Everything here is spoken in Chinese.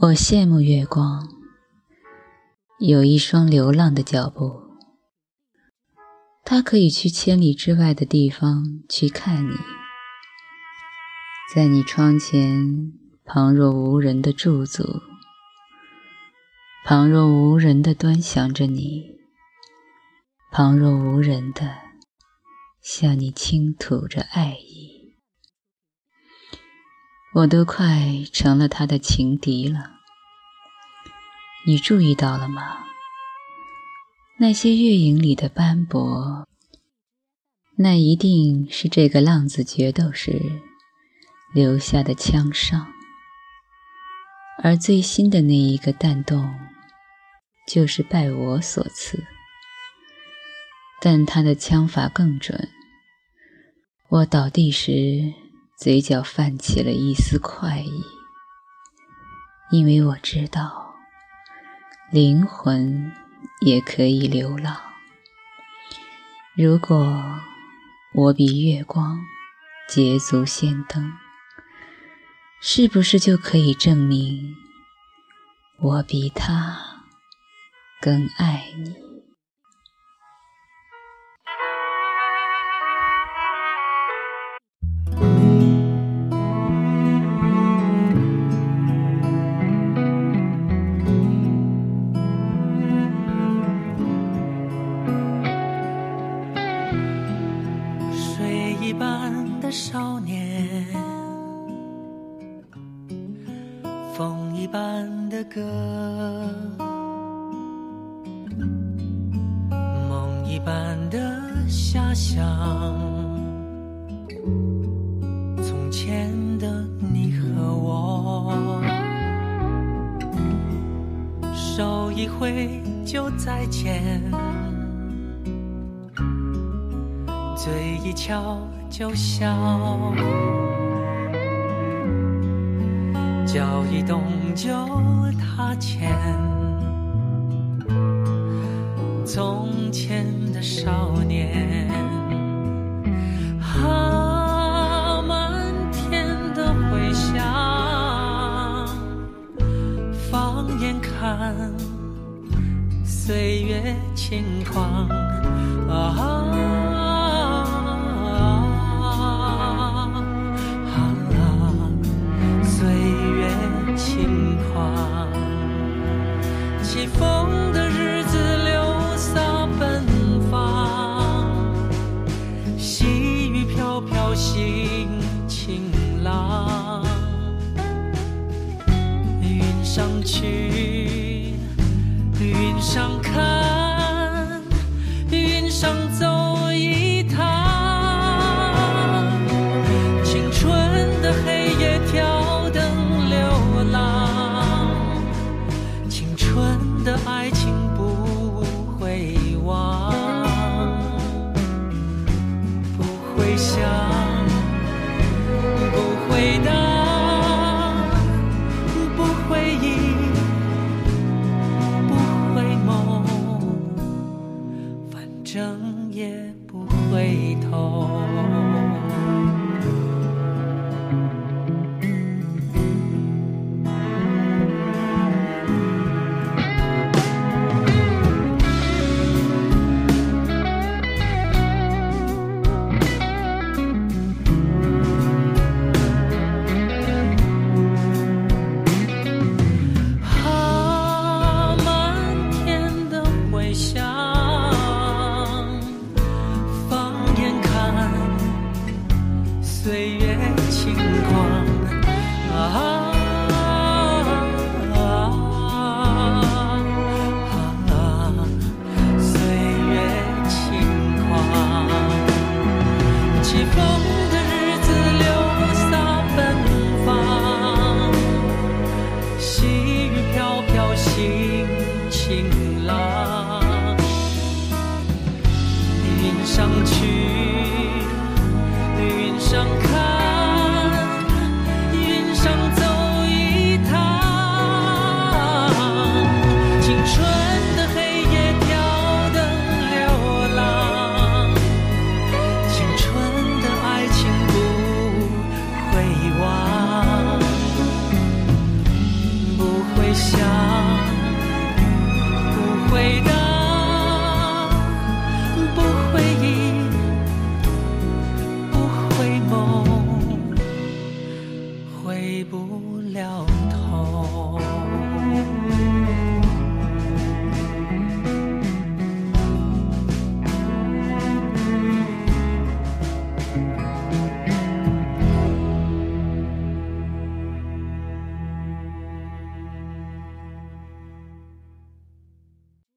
我羡慕月光，有一双流浪的脚步，它可以去千里之外的地方去看你，在你窗前旁若无人的驻足，旁若无人的端详着你，旁若无人的向你倾吐着爱意。我都快成了他的情敌了，你注意到了吗？那些月影里的斑驳，那一定是这个浪子决斗时留下的枪伤，而最新的那一个弹洞，就是拜我所赐。但他的枪法更准，我倒地时。嘴角泛起了一丝快意，因为我知道，灵魂也可以流浪。如果我比月光捷足先登，是不是就可以证明我比他更爱你？风一般的歌，梦一般的遐想，从前的你和我，手一挥就再见，嘴一翘。就笑，脚一动就踏前，从前的少年，啊，漫天的回响，放眼看，岁月轻狂，啊。我们的爱情不会忘，不会想，不回答，不回忆，不会梦，反正也不回头。岁月。无了头。